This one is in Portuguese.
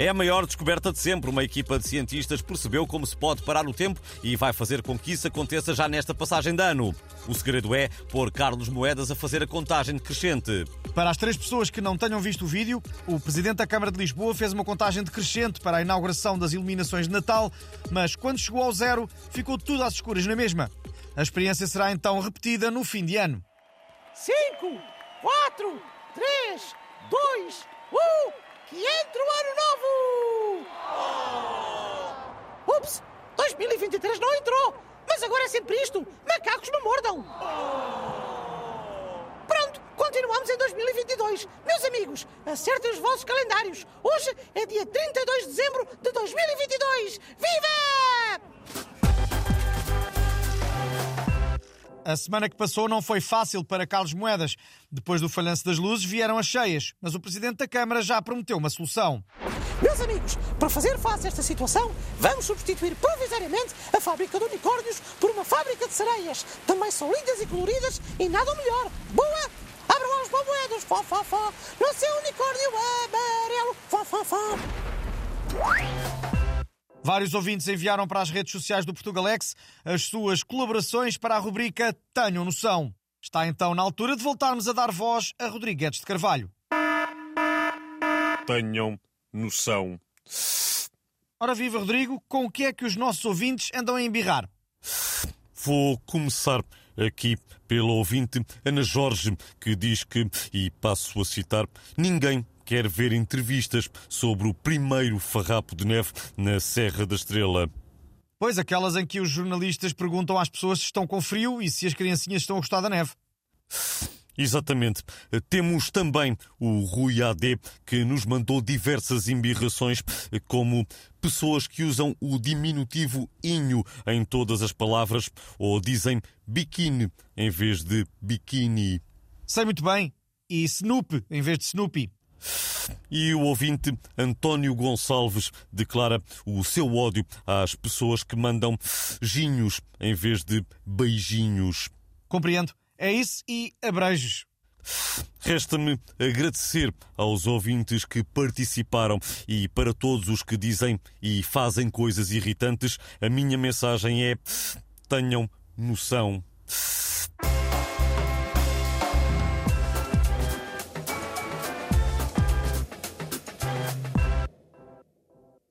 É a maior descoberta de sempre. Uma equipa de cientistas percebeu como se pode parar o tempo e vai fazer com que isso aconteça já nesta passagem de ano. O segredo é pôr Carlos Moedas a fazer a contagem decrescente. Para as três pessoas que não tenham visto o vídeo, o Presidente da Câmara de Lisboa fez uma contagem decrescente para a inauguração das iluminações de Natal, mas quando chegou ao zero, ficou tudo às escuras na mesma. A experiência será então repetida no fim de ano. 5, 4, Ups, 2023 não entrou, mas agora é sempre isto, macacos não mordam! Pronto, continuamos em 2022. Meus amigos, acertem os vossos calendários. Hoje é dia 32 de dezembro de 2022. Viva! A semana que passou não foi fácil para Carlos Moedas. Depois do falhanço das luzes vieram as cheias, mas o Presidente da Câmara já prometeu uma solução. Meus amigos, para fazer face a esta situação, vamos substituir provisoriamente a fábrica de unicórnios por uma fábrica de sereias. Também são lindas e coloridas e nada melhor. Boa! Abram lá os balmoedos, fó, fó, fó, no seu unicórnio amarelo, fó, fó, fó. Vários ouvintes enviaram para as redes sociais do Portugalex as suas colaborações para a rubrica Tenham Noção. Está então na altura de voltarmos a dar voz a Rodrigues de Carvalho. Tenham noção. Ora viva, Rodrigo, com o que é que os nossos ouvintes andam a embirrar? Vou começar aqui pela ouvinte Ana Jorge, que diz que, e passo a citar, ninguém quer ver entrevistas sobre o primeiro farrapo de neve na Serra da Estrela. Pois aquelas em que os jornalistas perguntam às pessoas se estão com frio e se as criancinhas estão a gostar da neve. Exatamente. Temos também o Rui AD, que nos mandou diversas embirrações, como pessoas que usam o diminutivo inho em todas as palavras ou dizem biquíni em vez de biquíni. Sei muito bem. E Snoop em vez de Snoopy. E o ouvinte António Gonçalves declara o seu ódio às pessoas que mandam ginhos em vez de beijinhos. Compreendo. É isso e abreijos. Resta-me agradecer aos ouvintes que participaram e para todos os que dizem e fazem coisas irritantes, a minha mensagem é: tenham noção.